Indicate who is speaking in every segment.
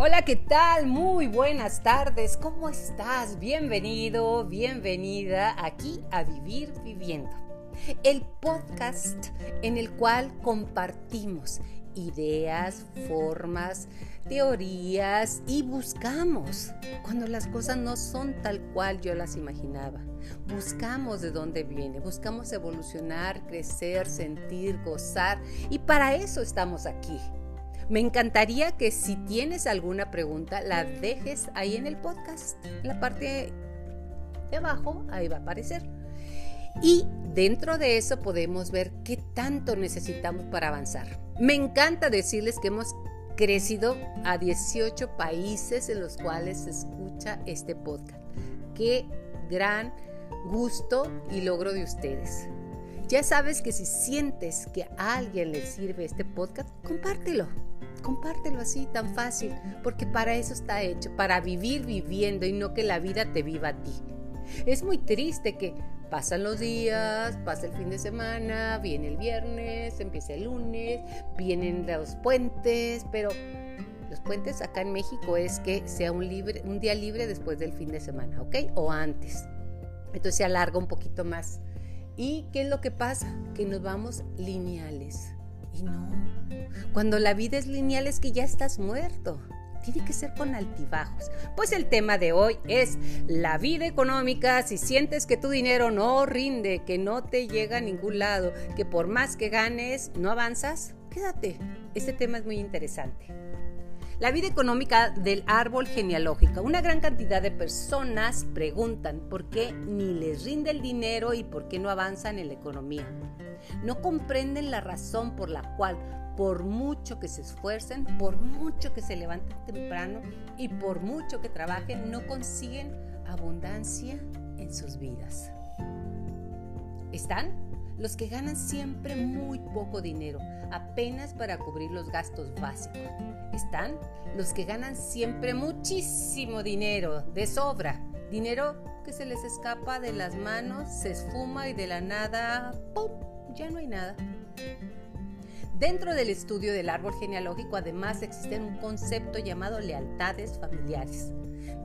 Speaker 1: Hola, ¿qué tal? Muy buenas tardes. ¿Cómo estás? Bienvenido, bienvenida aquí a Vivir Viviendo. El podcast en el cual compartimos ideas, formas, teorías y buscamos cuando las cosas no son tal cual yo las imaginaba. Buscamos de dónde viene, buscamos evolucionar, crecer, sentir, gozar y para eso estamos aquí me encantaría que si tienes alguna pregunta, la dejes ahí en el podcast, en la parte de abajo, ahí va a aparecer. Y dentro de eso podemos ver qué tanto necesitamos para avanzar. Me encanta decirles que hemos crecido a 18 países en los cuales se escucha este podcast. Qué gran gusto y logro de ustedes. Ya sabes que si sientes que a alguien le sirve este podcast, compártelo. Compártelo así, tan fácil, porque para eso está hecho, para vivir viviendo y no que la vida te viva a ti. Es muy triste que pasan los días, pasa el fin de semana, viene el viernes, empieza el lunes, vienen los puentes, pero los puentes acá en México es que sea un, un día libre después del fin de semana, ¿ok? O antes. Entonces se alarga un poquito más. ¿Y qué es lo que pasa? Que nos vamos lineales. Y no, cuando la vida es lineal es que ya estás muerto. Tiene que ser con altibajos. Pues el tema de hoy es la vida económica. Si sientes que tu dinero no rinde, que no te llega a ningún lado, que por más que ganes no avanzas, quédate. Este tema es muy interesante. La vida económica del árbol genealógico. Una gran cantidad de personas preguntan por qué ni les rinde el dinero y por qué no avanzan en la economía. No comprenden la razón por la cual, por mucho que se esfuercen, por mucho que se levanten temprano y por mucho que trabajen, no consiguen abundancia en sus vidas. Están los que ganan siempre muy poco dinero, apenas para cubrir los gastos básicos. Están los que ganan siempre muchísimo dinero, de sobra, dinero que se les escapa de las manos, se esfuma y de la nada, ¡pum! ya no hay nada. Dentro del estudio del árbol genealógico además existe un concepto llamado lealtades familiares.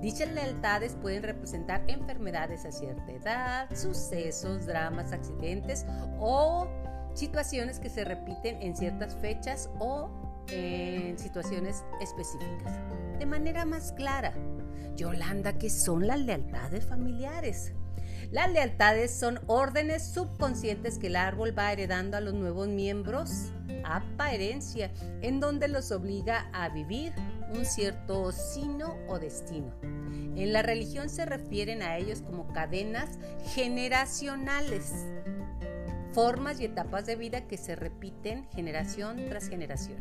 Speaker 1: Dichas lealtades pueden representar enfermedades a cierta edad, sucesos, dramas, accidentes o situaciones que se repiten en ciertas fechas o en situaciones específicas. De manera más clara, Yolanda, ¿qué son las lealtades familiares? Las lealtades son órdenes subconscientes que el árbol va heredando a los nuevos miembros, apa herencia, en donde los obliga a vivir un cierto sino o destino. En la religión se refieren a ellos como cadenas generacionales, formas y etapas de vida que se repiten generación tras generación.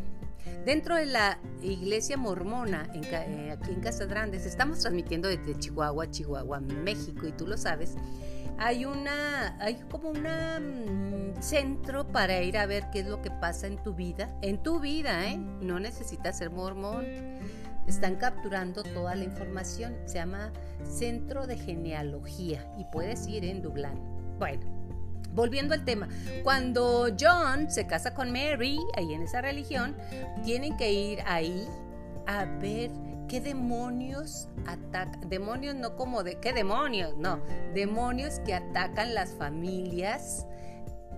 Speaker 1: Dentro de la iglesia mormona, eh, aquí en Casa Grandes, estamos transmitiendo desde Chihuahua, Chihuahua, México, y tú lo sabes, hay una, hay como un mm, centro para ir a ver qué es lo que pasa en tu vida, en tu vida, ¿eh? No necesitas ser mormón. Están capturando toda la información. Se llama Centro de Genealogía y puedes ir en Dublán. Bueno, Volviendo al tema, cuando John se casa con Mary, ahí en esa religión, tienen que ir ahí a ver qué demonios atacan, demonios no como de, qué demonios, no, demonios que atacan las familias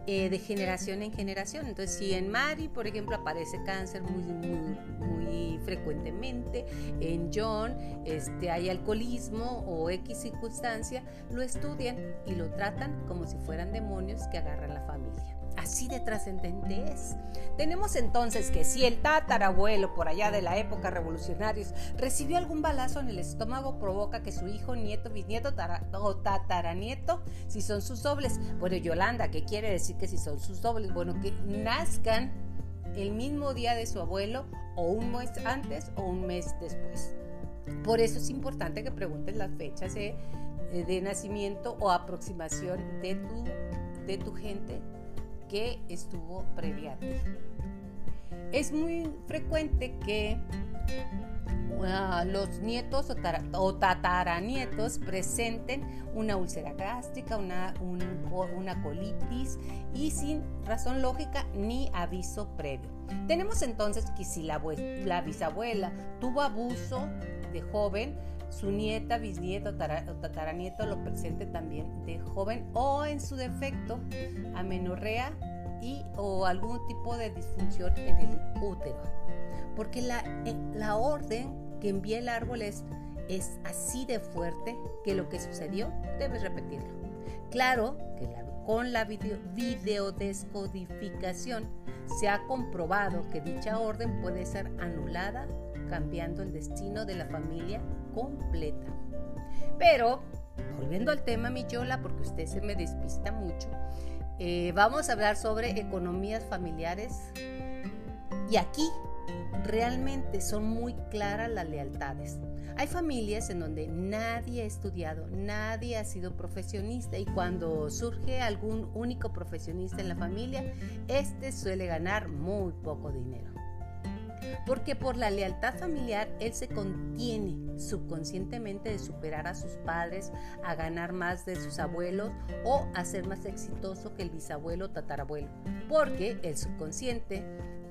Speaker 1: eh, de generación en generación. Entonces, si en Mary, por ejemplo, aparece cáncer muy, muy, frecuentemente, en John este, hay alcoholismo o X circunstancia, lo estudian y lo tratan como si fueran demonios que agarran la familia. Así de trascendente es. Tenemos entonces que si el tatarabuelo por allá de la época revolucionarios recibió algún balazo en el estómago, provoca que su hijo, nieto, bisnieto o tataranieto, si son sus dobles. Bueno, Yolanda, ¿qué quiere decir que si son sus dobles? Bueno, que nazcan el mismo día de su abuelo o un mes antes o un mes después. Por eso es importante que preguntes las fechas de, de nacimiento o aproximación de tu, de tu gente que estuvo previa. Es muy frecuente que Ah, los nietos o, tataranietos presenten una úlcera gástrica, una, una colitis y sin razón lógica ni aviso previo. Tenemos entonces que si la, la bisabuela tuvo abuso de joven, su nieta, bisnieto o tataranieto lo presente también de joven o en su defecto amenorrea y o algún tipo de disfunción en el útero. Porque la, eh, la orden que envía el árbol es, es así de fuerte que lo que sucedió debes repetirlo. Claro que con la video, videodescodificación se ha comprobado que dicha orden puede ser anulada cambiando el destino de la familia completa. Pero, volviendo al tema, mi Yola, porque usted se me despista mucho, eh, vamos a hablar sobre economías familiares. Y aquí realmente son muy claras las lealtades. Hay familias en donde nadie ha estudiado, nadie ha sido profesionista y cuando surge algún único profesionista en la familia, este suele ganar muy poco dinero. Porque por la lealtad familiar él se contiene subconscientemente de superar a sus padres, a ganar más de sus abuelos o a ser más exitoso que el bisabuelo o tatarabuelo. Porque el subconsciente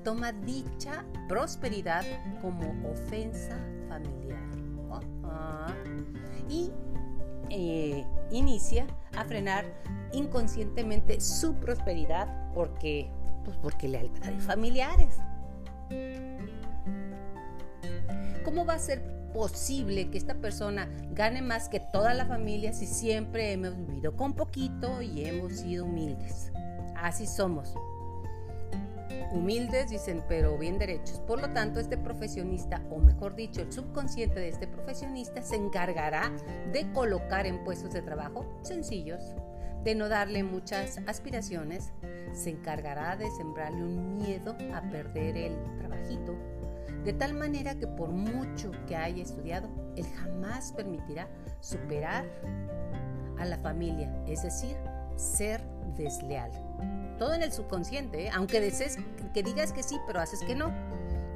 Speaker 1: toma dicha prosperidad como ofensa familiar. Y eh, inicia a frenar inconscientemente su prosperidad porque, pues porque lealtades familiares. ¿Cómo va a ser posible que esta persona gane más que toda la familia si siempre hemos vivido con poquito y hemos sido humildes? Así somos humildes, dicen, pero bien derechos. Por lo tanto, este profesionista, o mejor dicho, el subconsciente de este profesionista, se encargará de colocar en puestos de trabajo sencillos, de no darle muchas aspiraciones, se encargará de sembrarle un miedo a perder el trabajito, de tal manera que por mucho que haya estudiado, él jamás permitirá superar a la familia, es decir, ser desleal. Todo en el subconsciente, ¿eh? aunque desees que digas que sí, pero haces que no.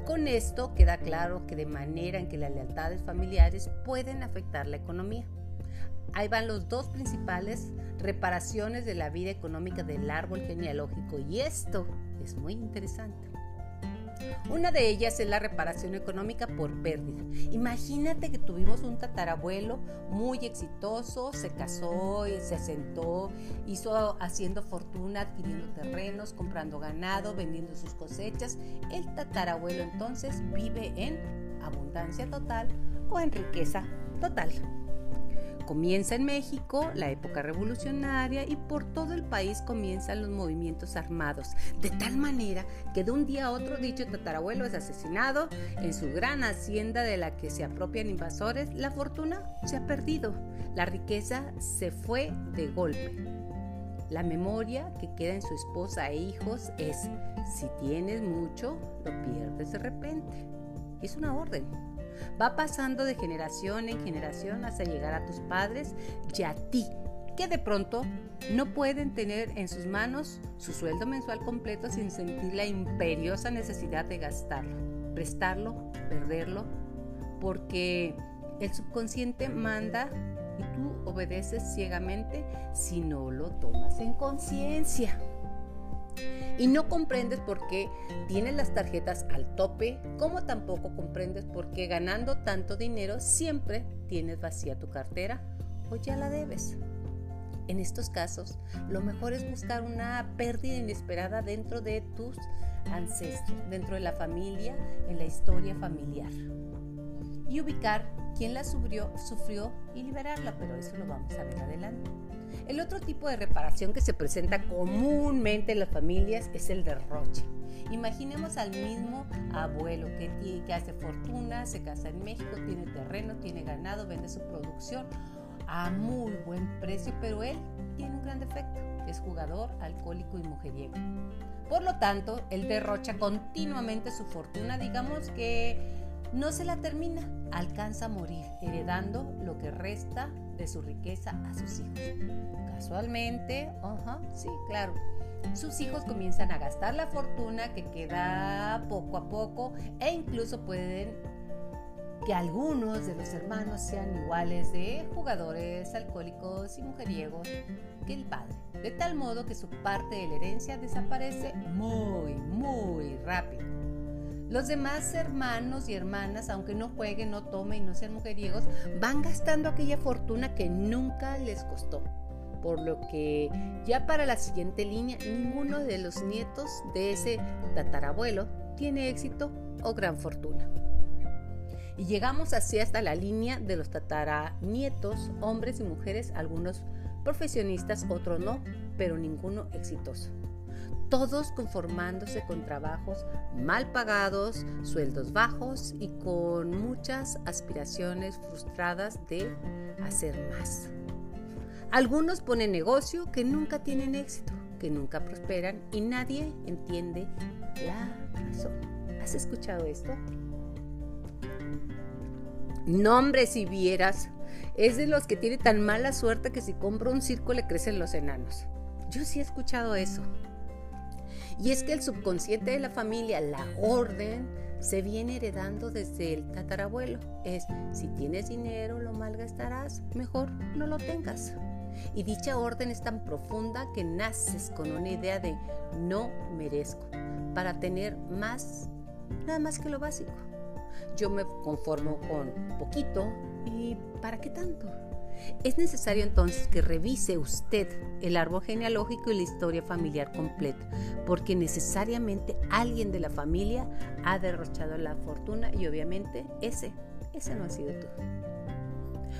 Speaker 1: Con esto queda claro que de manera en que las lealtades familiares pueden afectar la economía. Ahí van los dos principales reparaciones de la vida económica del árbol genealógico y esto es muy interesante. Una de ellas es la reparación económica por pérdida. Imagínate que tuvimos un tatarabuelo muy exitoso, se casó y se asentó, hizo haciendo fortuna, adquiriendo terrenos, comprando ganado, vendiendo sus cosechas. El tatarabuelo entonces vive en abundancia total o en riqueza total. Comienza en México la época revolucionaria y por todo el país comienzan los movimientos armados, de tal manera que de un día a otro dicho tatarabuelo es asesinado en su gran hacienda de la que se apropian invasores, la fortuna se ha perdido, la riqueza se fue de golpe. La memoria que queda en su esposa e hijos es, si tienes mucho, lo pierdes de repente. Es una orden. Va pasando de generación en generación hasta llegar a tus padres y a ti, que de pronto no pueden tener en sus manos su sueldo mensual completo sin sentir la imperiosa necesidad de gastarlo, prestarlo, perderlo, porque el subconsciente manda y tú obedeces ciegamente si no lo tomas en conciencia y no comprendes por qué tienes las tarjetas al tope, como tampoco comprendes por qué ganando tanto dinero siempre tienes vacía tu cartera o ya la debes. En estos casos, lo mejor es buscar una pérdida inesperada dentro de tus ancestros, dentro de la familia, en la historia familiar. Y ubicar quién la sufrió, sufrió y liberarla, pero eso lo vamos a ver adelante. El otro tipo de reparación que se presenta comúnmente en las familias es el derroche. Imaginemos al mismo abuelo que, que hace fortuna, se casa en México, tiene terreno, tiene ganado, vende su producción a muy buen precio, pero él tiene un gran defecto, es jugador, alcohólico y mujeriego. Por lo tanto, él derrocha continuamente su fortuna, digamos que no se la termina, alcanza a morir, heredando lo que resta de su riqueza a sus hijos. Casualmente, sí, claro. Sus hijos comienzan a gastar la fortuna que queda poco a poco e incluso pueden que algunos de los hermanos sean iguales de jugadores, alcohólicos y mujeriegos que el padre, de tal modo que su parte de la herencia desaparece muy, muy rápido. Los demás hermanos y hermanas, aunque no jueguen, no tomen y no sean mujeriegos, van gastando aquella fortuna que nunca les costó. Por lo que ya para la siguiente línea, ninguno de los nietos de ese tatarabuelo tiene éxito o gran fortuna. Y llegamos así hasta la línea de los tataranietos, hombres y mujeres, algunos profesionistas, otros no, pero ninguno exitoso. Todos conformándose con trabajos mal pagados, sueldos bajos y con muchas aspiraciones frustradas de hacer más. Algunos ponen negocio que nunca tienen éxito, que nunca prosperan y nadie entiende la razón. ¿Has escuchado esto? No, hombre, si vieras, es de los que tiene tan mala suerte que si compra un circo le crecen los enanos. Yo sí he escuchado eso. Y es que el subconsciente de la familia, la orden, se viene heredando desde el tatarabuelo. Es, si tienes dinero, lo malgastarás, mejor no lo tengas. Y dicha orden es tan profunda que naces con una idea de no merezco, para tener más, nada más que lo básico. Yo me conformo con poquito y ¿para qué tanto? Es necesario entonces que revise usted el árbol genealógico y la historia familiar completa, porque necesariamente alguien de la familia ha derrochado la fortuna y obviamente ese, ese no ha sido tú.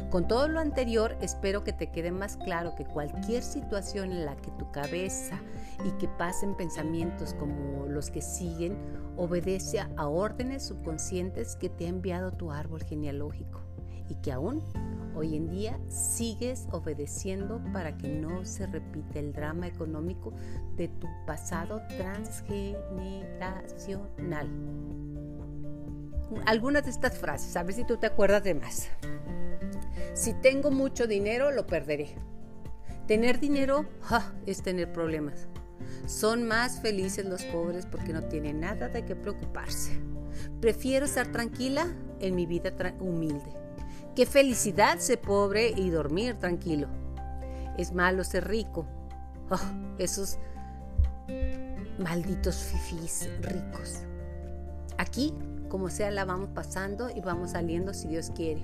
Speaker 1: Con todo lo anterior, espero que te quede más claro que cualquier situación en la que tu cabeza y que pasen pensamientos como los que siguen obedece a órdenes subconscientes que te ha enviado tu árbol genealógico y que aún hoy en día sigues obedeciendo para que no se repita el drama económico de tu pasado transgeneracional. Algunas de estas frases, a ver si tú te acuerdas de más. Si tengo mucho dinero, lo perderé. Tener dinero es tener problemas. Son más felices los pobres porque no tienen nada de qué preocuparse. Prefiero estar tranquila en mi vida humilde. Qué felicidad ser pobre y dormir tranquilo. Es malo ser rico. esos malditos fifís ricos. Aquí, como sea, la vamos pasando y vamos saliendo si Dios quiere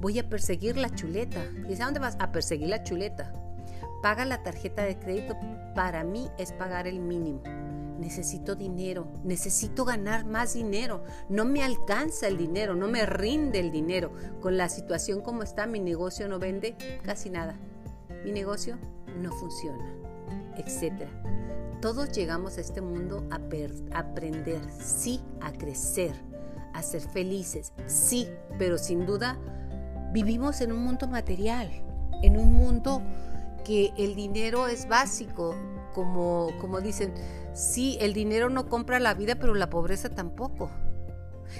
Speaker 1: voy a perseguir la chuleta. Dice, ¿a dónde vas? A perseguir la chuleta. Paga la tarjeta de crédito. Para mí es pagar el mínimo. Necesito dinero, necesito ganar más dinero. No me alcanza el dinero, no me rinde el dinero. Con la situación como está, mi negocio no vende casi nada. Mi negocio no funciona, etc. Todos llegamos a este mundo a aprender, sí, a crecer, a ser felices, sí, pero sin duda Vivimos en un mundo material, en un mundo que el dinero es básico, como, como dicen, sí, el dinero no compra la vida, pero la pobreza tampoco.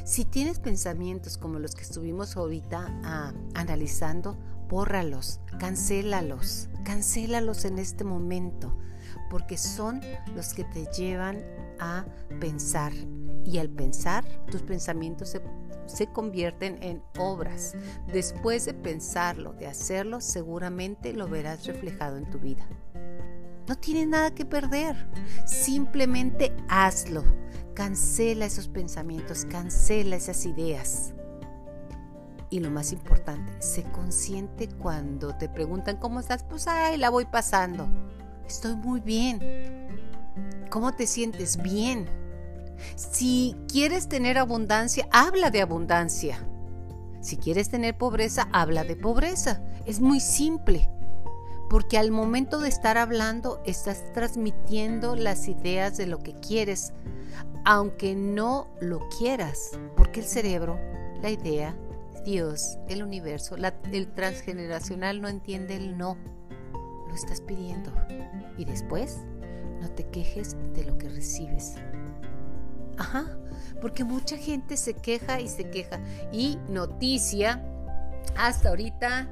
Speaker 1: Si tienes pensamientos como los que estuvimos ahorita ah, analizando, bórralos, cancélalos, cancélalos en este momento, porque son los que te llevan a pensar. Y al pensar, tus pensamientos se se convierten en obras. Después de pensarlo, de hacerlo, seguramente lo verás reflejado en tu vida. No tienes nada que perder. Simplemente hazlo. Cancela esos pensamientos, cancela esas ideas. Y lo más importante, sé consciente cuando te preguntan cómo estás. Pues ay, la voy pasando. Estoy muy bien. ¿Cómo te sientes? Bien. Si quieres tener abundancia, habla de abundancia. Si quieres tener pobreza, habla de pobreza. Es muy simple. Porque al momento de estar hablando, estás transmitiendo las ideas de lo que quieres, aunque no lo quieras. Porque el cerebro, la idea, Dios, el universo, el transgeneracional no entiende el no. Lo estás pidiendo. Y después, no te quejes de lo que recibes. Ajá, porque mucha gente se queja y se queja. Y noticia, hasta ahorita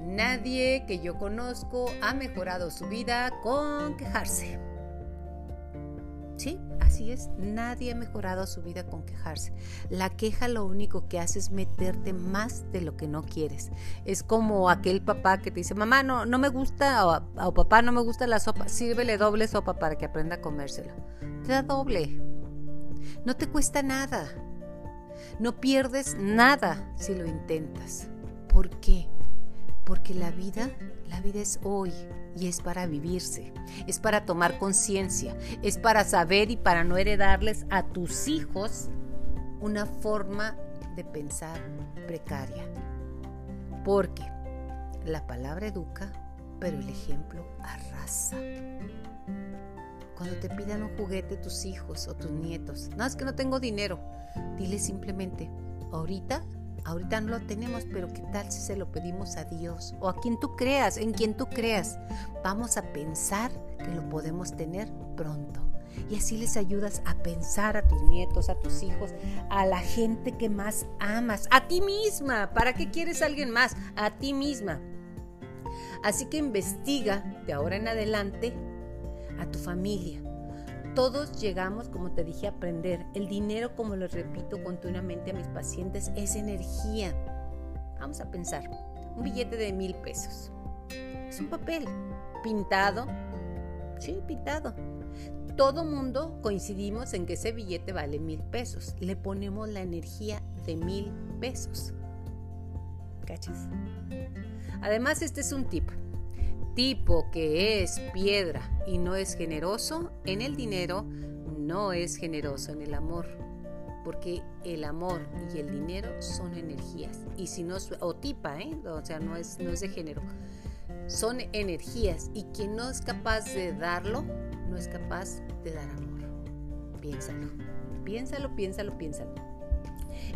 Speaker 1: nadie que yo conozco ha mejorado su vida con quejarse. Sí, así es. Nadie ha mejorado su vida con quejarse. La queja lo único que hace es meterte más de lo que no quieres. Es como aquel papá que te dice, mamá, no, no me gusta, o, papá, no me gusta la sopa, sírvele doble sopa para que aprenda a comérsela. Te da doble. No te cuesta nada. No pierdes nada si lo intentas. ¿Por qué? Porque la vida, la vida es hoy y es para vivirse, es para tomar conciencia, es para saber y para no heredarles a tus hijos una forma de pensar precaria. Porque la palabra educa, pero el ejemplo arrasa. Cuando te pidan un juguete tus hijos o tus nietos, no es que no tengo dinero, dile simplemente, ahorita ahorita no lo tenemos, pero ¿qué tal si se lo pedimos a Dios o a quien tú creas, en quien tú creas? Vamos a pensar que lo podemos tener pronto. Y así les ayudas a pensar a tus nietos, a tus hijos, a la gente que más amas, a ti misma. ¿Para qué quieres a alguien más? A ti misma. Así que investiga de ahora en adelante a tu familia, todos llegamos, como te dije, a aprender. El dinero, como lo repito continuamente a mis pacientes, es energía. Vamos a pensar, un billete de mil pesos. Es un papel pintado. Sí, pintado. Todo mundo coincidimos en que ese billete vale mil pesos. Le ponemos la energía de mil pesos. ¿Cachas? Además, este es un tip tipo que es piedra y no es generoso en el dinero, no es generoso en el amor. Porque el amor y el dinero son energías. Y si no, o tipa, ¿eh? o sea, no es, no es de género. Son energías. Y quien no es capaz de darlo, no es capaz de dar amor. Piénsalo. Piénsalo, piénsalo, piénsalo.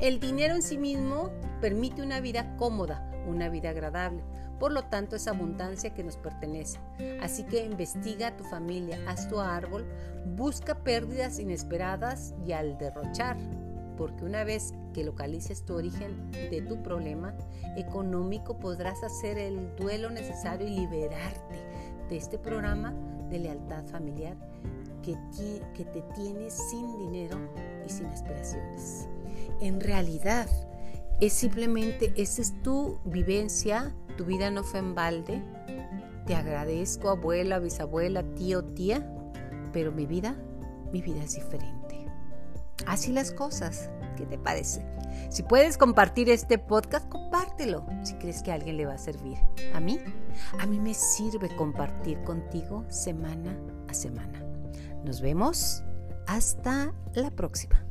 Speaker 1: El dinero en sí mismo permite una vida cómoda, una vida agradable. Por lo tanto, es abundancia que nos pertenece. Así que investiga a tu familia, haz tu árbol, busca pérdidas inesperadas y al derrochar, porque una vez que localices tu origen de tu problema económico, podrás hacer el duelo necesario y liberarte de este programa de lealtad familiar que, que te tiene sin dinero y sin aspiraciones. En realidad, es simplemente, esa es tu vivencia, tu vida no fue en balde. Te agradezco, abuela, bisabuela, tío, tía, pero mi vida, mi vida es diferente. Así las cosas, ¿qué te parece? Si puedes compartir este podcast, compártelo si crees que a alguien le va a servir. A mí, a mí me sirve compartir contigo semana a semana. Nos vemos hasta la próxima.